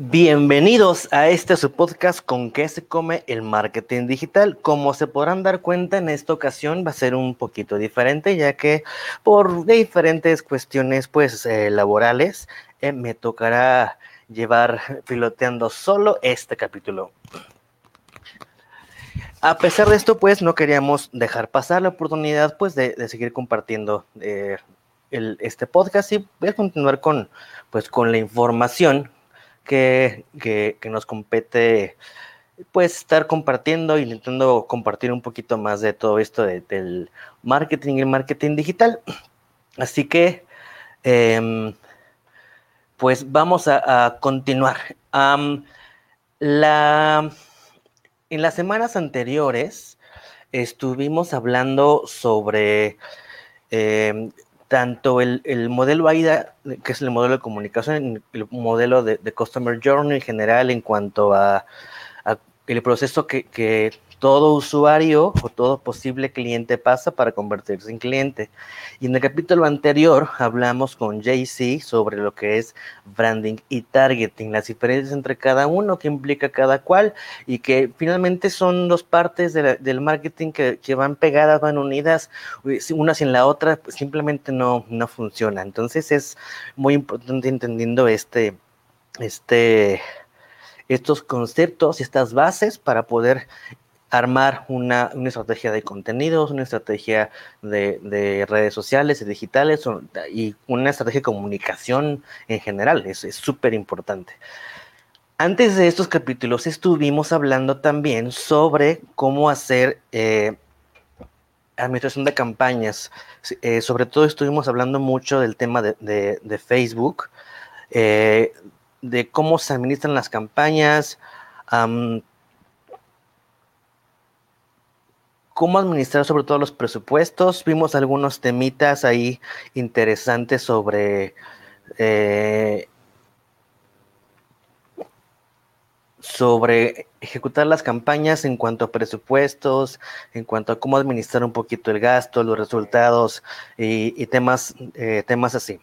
Bienvenidos a este su podcast con qué se come el marketing digital. Como se podrán dar cuenta, en esta ocasión va a ser un poquito diferente, ya que por diferentes cuestiones pues eh, laborales eh, me tocará llevar piloteando solo este capítulo. A pesar de esto, pues no queríamos dejar pasar la oportunidad pues de, seguir compartiendo eh, este podcast y voy a continuar con pues con la información que, nos compete pues estar compartiendo, intentando compartir un poquito más de todo esto del marketing y el marketing digital. Así que, em, pues vamos a, continuar. la, en las semanas anteriores estuvimos hablando sobre em, tanto el, modelo AIDA, que es el modelo de comunicación, el modelo de, Customer Journey en general en cuanto a, el proceso que, que todo usuario o todo posible cliente pasa para convertirse en cliente. Y en el capítulo anterior hablamos con JC sobre lo que es branding y targeting, las diferencias entre cada uno, que implica cada cual y que finalmente son dos partes del marketing que, que, van pegadas, van unidas, una sin la otra, pues simplemente no, no funciona. Entonces es muy importante entendiendo este, este, estos conceptos y estas bases para poder armar una, estrategia de contenidos, una estrategia de, redes sociales y digitales y una estrategia de comunicación en general. Es súper importante. Antes de estos capítulos estuvimos hablando también sobre cómo hacer eh, administración de campañas. Eh, sobre todo estuvimos hablando mucho del tema de, Facebook, eh, de cómo se administran las campañas, cómo administrar sobre todo los presupuestos. Vimos algunos temitas ahí interesantes sobre eh, sobre ejecutar las campañas en cuanto a presupuestos, en cuanto a cómo administrar un poquito el gasto, los resultados y, temas, eh, temas así.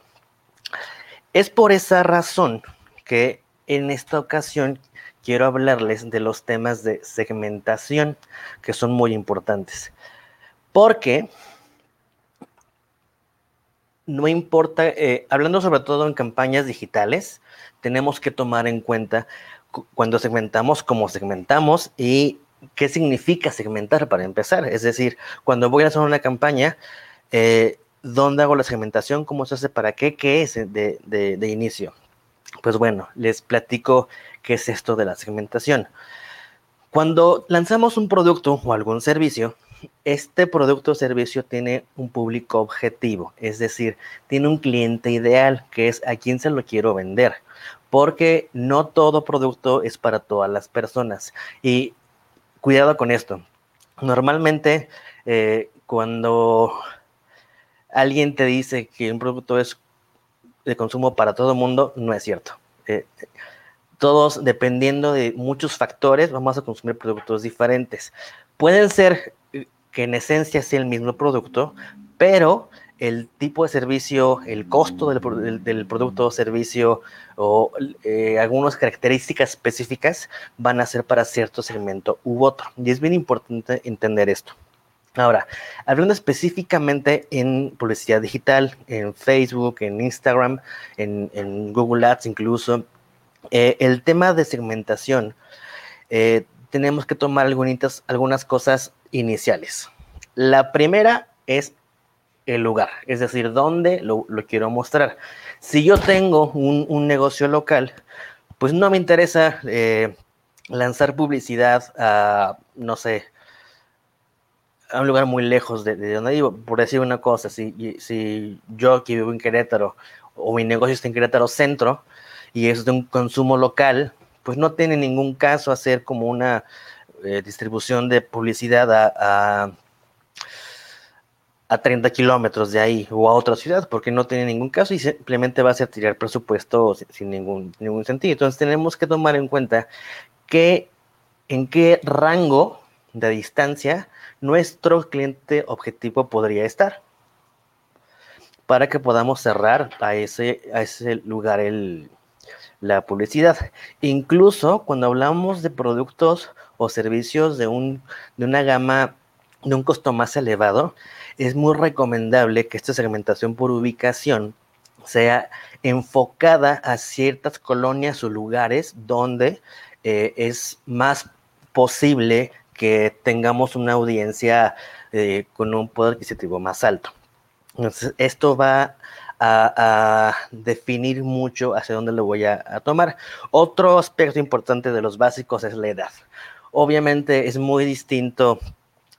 Es por esa razón que en esta ocasión quiero hablarles de los temas de segmentación que son muy importantes. Porque no importa, eh, hablando sobre todo en campañas digitales, tenemos que tomar en cuenta cuando segmentamos, cómo segmentamos y qué significa segmentar para empezar. Es decir, cuando voy a hacer una campaña, eh, ¿dónde hago la segmentación? ¿Cómo se hace? ¿Para qué? ¿Qué es de, de inicio? Pues bueno, les platico qué es esto de la segmentación. Cuando lanzamos un producto o algún servicio, este producto o servicio tiene un público objetivo, es decir, tiene un cliente ideal, que es a quién se lo quiero vender, porque no todo producto es para todas las personas. Y cuidado con esto. Normalmente, eh, cuando alguien te dice que un producto es de consumo para todo el mundo, no es cierto. Eh, todos, dependiendo de muchos factores, vamos a consumir productos diferentes. Pueden ser que en esencia sea el mismo producto, pero el tipo de servicio, el costo del, producto o servicio o eh, algunas características específicas van a ser para cierto segmento u otro. Y es bien importante entender esto. Ahora, hablando específicamente en publicidad digital, en Facebook, en Instagram, en Google Ads incluso, eh, el tema de segmentación, eh, tenemos que tomar algunas, cosas iniciales. La primera es el lugar, es decir, dónde lo, quiero mostrar. Si yo tengo un, negocio local, pues no me interesa eh, lanzar publicidad a, no sé, a un lugar muy lejos de, donde vivo. Por decir una cosa, si, si yo aquí vivo en Querétaro o mi negocio está en Querétaro Centro, y es de un consumo local, pues no tiene ningún caso hacer como una eh, distribución de publicidad a, a, 30 kilómetros de ahí o a otra ciudad, porque no tiene ningún caso y simplemente va a ser tirar presupuesto sin, ningún, ningún sentido. Entonces tenemos que tomar en cuenta que en qué rango de distancia nuestro cliente objetivo podría estar para que podamos cerrar a ese, a ese lugar el, la publicidad. Incluso cuando hablamos de productos o servicios de, un, de una gama, de un costo más elevado, es muy recomendable que esta segmentación por ubicación sea enfocada a ciertas colonias o lugares donde eh, es más posible que tengamos una audiencia eh, con un poder adquisitivo más alto. Entonces, esto va a, definir mucho hacia dónde lo voy a, tomar. Otro aspecto importante de los básicos es la edad. Obviamente es muy distinto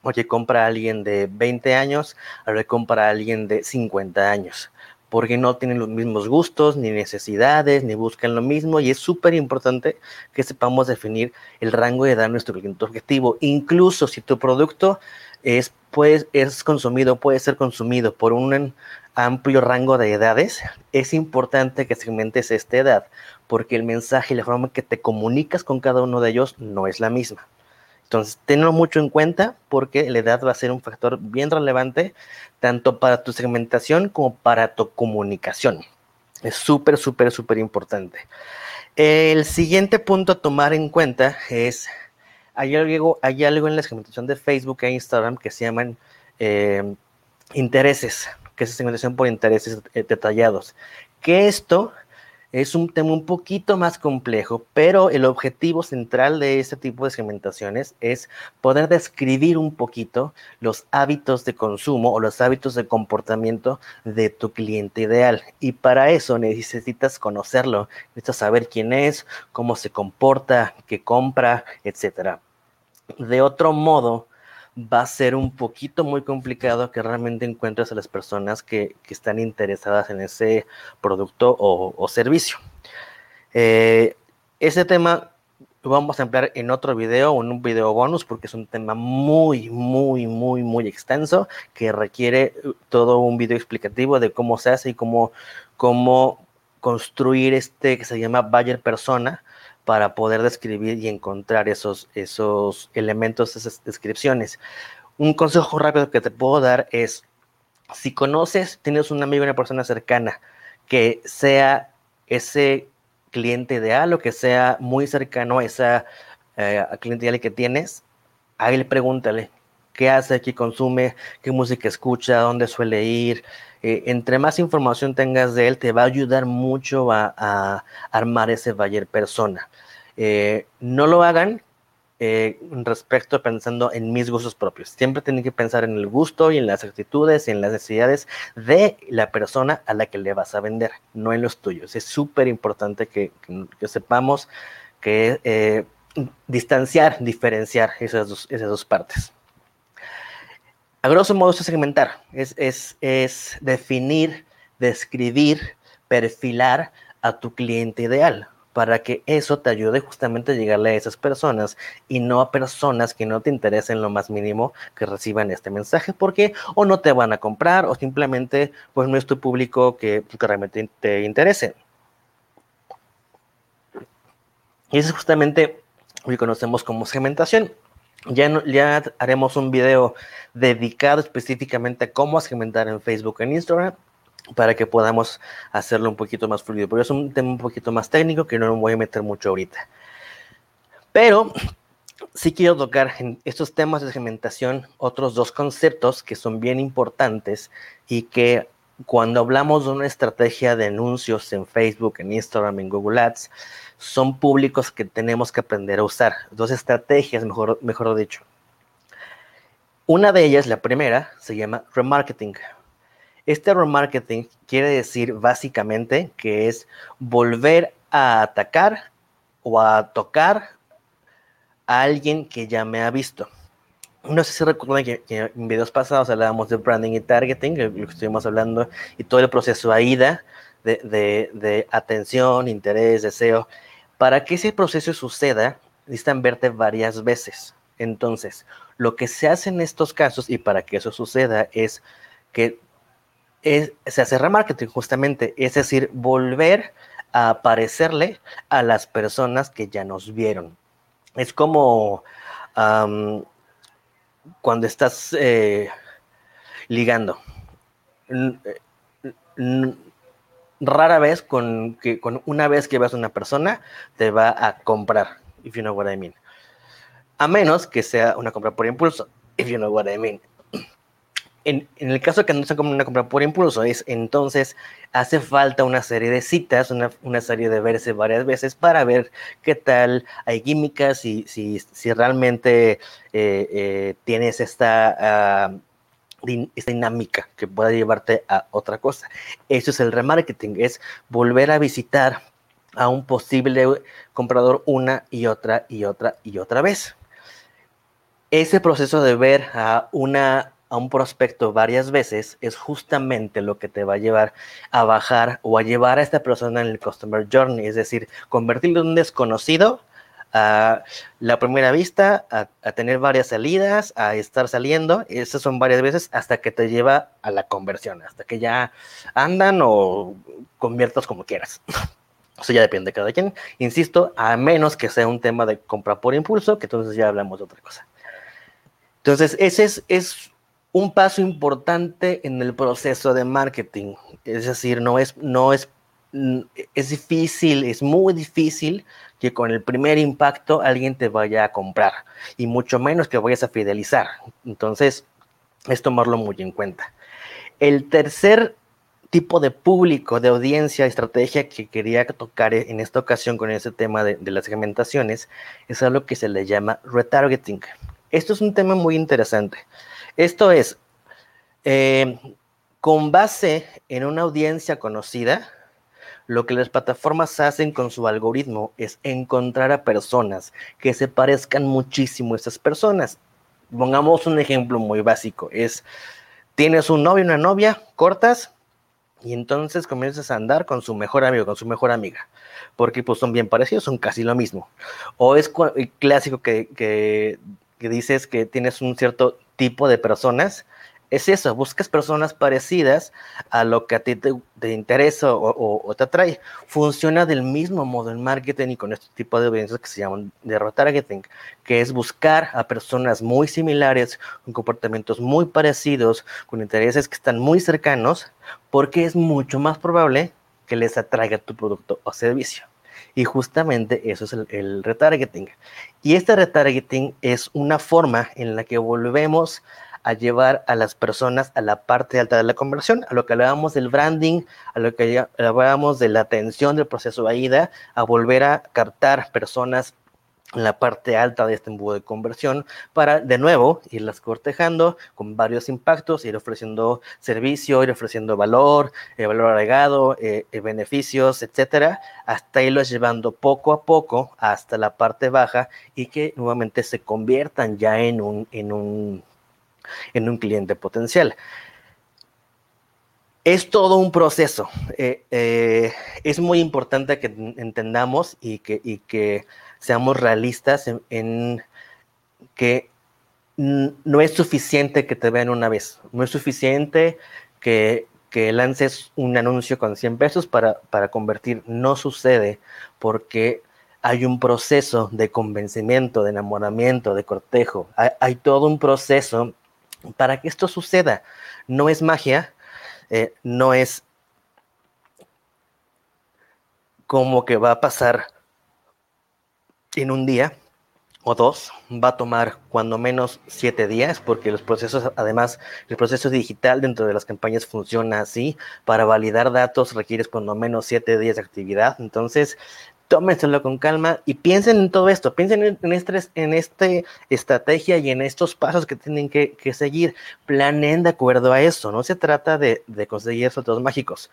o que compra alguien de 20 años a lo que compra alguien de 50 años, porque no tienen los mismos gustos, ni necesidades, ni buscan lo mismo, y es súper importante que sepamos definir el rango de edad de nuestro cliente objetivo, incluso si tu producto es, pues, es consumido, puede ser consumido por un amplio rango de edades, es importante que segmentes esta edad, porque el mensaje y la forma en que te comunicas con cada uno de ellos no es la misma. Entonces, tenlo mucho en cuenta porque la edad va a ser un factor bien relevante tanto para tu segmentación como para tu comunicación. Es súper, súper, súper importante. El siguiente punto a tomar en cuenta es, hay algo, hay algo en la segmentación de Facebook e Instagram que se llaman eh, intereses que es segmentación por intereses eh, detallados. Que esto es un tema un poquito más complejo, pero el objetivo central de este tipo de segmentaciones es poder describir un poquito los hábitos de consumo o los hábitos de comportamiento de tu cliente ideal. Y para eso necesitas conocerlo, necesitas saber quién es, cómo se comporta, qué compra, etc. De otro modo, va a ser un poquito muy complicado que realmente encuentres a las personas que, están interesadas en ese producto o, servicio. Eh, ese tema lo vamos a emplear en otro video o en un video bonus porque es un tema muy, muy, muy, muy extenso que requiere todo un video explicativo de cómo se hace y cómo, cómo construir este que se llama buyer persona para poder describir y encontrar esos, esos elementos, esas descripciones. Un consejo rápido que te puedo dar es, si conoces, tienes un amigo, una persona cercana, que sea ese cliente ideal o que sea muy cercano a esa eh, cliente ideal que tienes, a él pregúntale qué hace, qué consume, qué música escucha, dónde suele ir. Eh, entre más información tengas de él, te va a ayudar mucho a, armar ese buyer persona. Eh, no lo hagan eh, respecto pensando en mis gustos propios. Siempre tienen que pensar en el gusto y en las actitudes y en las necesidades de la persona a la que le vas a vender, no en los tuyos. Es súper importante que, sepamos que distanciar, diferenciar esas esas dos partes. A grosso modo, es segmentar, es, definir, describir, perfilar a tu cliente ideal para que eso te ayude justamente a llegarle a esas personas y no a personas que no te interesen lo más mínimo que reciban este mensaje porque o no te van a comprar o simplemente pues no es tu público que, que realmente te interese. Y eso es justamente lo que conocemos como segmentación. Ya, haremos un video dedicado específicamente a cómo segmentar en Facebook, en Instagram, para que podamos hacerlo un poquito más fluido. Pero es un tema un poquito más técnico que no me voy a meter mucho ahorita. Pero sí quiero tocar en estos temas de segmentación otros dos conceptos que son bien importantes y que cuando hablamos de una estrategia de anuncios en Facebook, en Instagram, en Google Ads, son públicos que tenemos que aprender a usar. Dos estrategias, mejor, mejor dicho. Una de ellas, la primera, se llama remarketing. Este remarketing quiere decir básicamente que es volver a atacar o a tocar a alguien que ya me ha visto. No sé si recuerdan que, en videos pasados hablábamos de branding y targeting, lo que estuvimos hablando, y todo el proceso AIDA de, de, de atención, interés, deseo. Para que ese proceso suceda, necesitan verte varias veces. Entonces, lo que se hace en estos casos y para que eso suceda es que se hace remarketing justamente, es decir, volver a aparecerle a las personas que ya nos vieron. Es como cuando estás eh, ligando rara vez con que con una vez que veas a una persona te va a comprar, if you know what I mean. A menos que sea una compra por impulso, if you know what I mean. En, en, el caso de que no sea como una compra por impulso, es entonces hace falta una serie de citas, una, una, serie de verse varias veces para ver qué tal hay químicas, si, si, si realmente eh, eh, tienes esta uh, esta dinámica que pueda llevarte a otra cosa. Eso es el remarketing, es volver a visitar a un posible comprador una y otra y otra y otra vez. Ese proceso de ver a una a un prospecto varias veces es justamente lo que te va a llevar a bajar o a llevar a esta persona en el customer journey, es decir, convertirlo en un desconocido a la primera vista, a, tener varias salidas, a estar saliendo. Esas son varias veces hasta que te lleva a la conversión, hasta que ya andan o conviertas como quieras. Eso ya depende de cada quien. Insisto, a menos que sea un tema de compra por impulso, que entonces ya hablamos de otra cosa. Entonces, ese es, es un paso importante en el proceso de marketing. Es decir, no es, no es, es difícil, es muy difícil que con el primer impacto alguien te vaya a comprar y mucho menos que vayas a fidelizar. Entonces, es tomarlo muy en cuenta. El tercer tipo de público, de audiencia, estrategia que quería tocar en esta ocasión con ese tema de, las segmentaciones es algo que se le llama retargeting. Esto es un tema muy interesante. Esto es, eh, con base en una audiencia conocida, lo que las plataformas hacen con su algoritmo es encontrar a personas que se parezcan muchísimo a esas personas. Pongamos un ejemplo muy básico, es, tienes un novio y una novia, cortas, y entonces comienzas a andar con su mejor amigo, con su mejor amiga, porque pues son bien parecidos, son casi lo mismo. O es clásico que, que, que dices que tienes un cierto tipo de personas es eso, buscas personas parecidas a lo que a ti te, interesa o, te atrae. Funciona del mismo modo en marketing y con este tipo de audiencias que se llaman de retargeting, que es buscar a personas muy similares, con comportamientos muy parecidos, con intereses que están muy cercanos, porque es mucho más probable que les atraiga tu producto o servicio. Y justamente eso es el, el retargeting. Y este retargeting es una forma en la que volvemos a llevar a las personas a la parte alta de la conversión, a lo que hablábamos del branding, a lo que hablábamos de la atención del proceso de AIDA, a volver a captar personas en la parte alta de este embudo de conversión para de nuevo irlas cortejando con varios impactos, ir ofreciendo servicio, ir ofreciendo valor, eh, valor agregado, eh, eh, beneficios, etcétera, hasta irlos llevando poco a poco hasta la parte baja y que nuevamente se conviertan ya en un, en un en un cliente potencial. Es todo un proceso. Eh, eh, es muy importante que entendamos y que, que seamos realistas en, que no es suficiente que te vean una vez. No es suficiente que, que lances un anuncio con 100 pesos para, para convertir. No sucede porque hay un proceso de convencimiento, de enamoramiento, de cortejo. hay todo un proceso para que esto suceda. No es magia, eh, no es como que va a pasar en un día o dos, va a tomar cuando menos siete días, porque los procesos, además, el proceso digital dentro de las campañas funciona así. Para validar datos requieres cuando menos siete días de actividad. Entonces, tómenselo con calma y piensen en todo esto, piensen en, este, en esta estrategia y en estos pasos que tienen que, seguir, planeen de acuerdo a eso, no se trata de, conseguir resultados mágicos.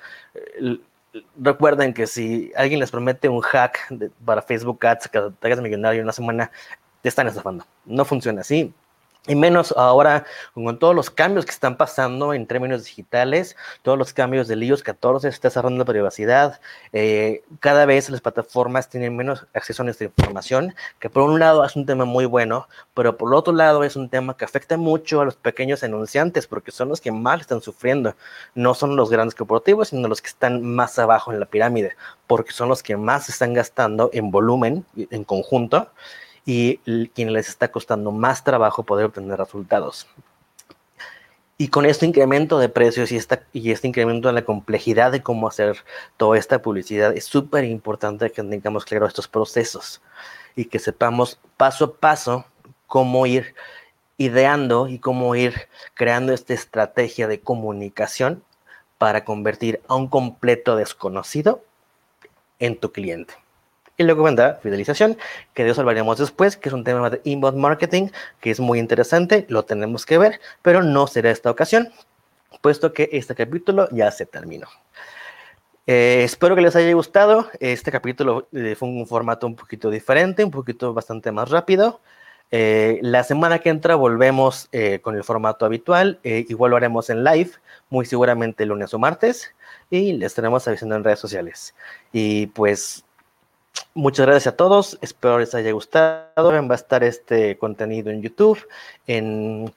Recuerden que si alguien les promete un hack para Facebook Ads que te hagas millonario en una semana, te están estafando. No funciona así. Y menos ahora con todos los cambios que están pasando en términos digitales, todos los cambios del iOS 14, se está cerrando la privacidad, eh, cada vez las plataformas tienen menos acceso a nuestra información, que por un lado es un tema muy bueno, pero por otro lado es un tema que afecta mucho a los pequeños anunciantes, porque son los que más están sufriendo, no son los grandes corporativos, sino los que están más abajo en la pirámide, porque son los que más están gastando en volumen, en conjunto, y quien les está costando más trabajo poder obtener resultados. Y con este incremento de precios y, esta, y este incremento de la complejidad de cómo hacer toda esta publicidad, es súper importante que tengamos claro estos procesos y que sepamos paso a paso cómo ir ideando y cómo ir creando esta estrategia de comunicación para convertir a un completo desconocido en tu cliente. Y luego vendrá fidelización, que de eso hablaremos después, que es un tema de inbound marketing, que es muy interesante, lo tenemos que ver, pero no será esta ocasión, puesto que este capítulo ya se terminó. Eh, espero que les haya gustado. Este capítulo eh, fue un formato un poquito diferente, un poquito bastante más rápido. Eh, la semana que entra volvemos con el formato habitual. igual lo haremos en live, muy seguramente lunes o martes. Y les estaremos avisando en redes sociales. Y pues Muchas gracias a todos, espero les haya gustado. Va a estar este contenido en YouTube, en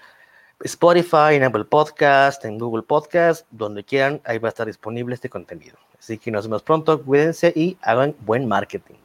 Spotify, en Apple Podcast, en Google Podcast, donde quieran, ahí va a estar disponible este contenido. Así que nos vemos pronto, cuídense y hagan buen marketing.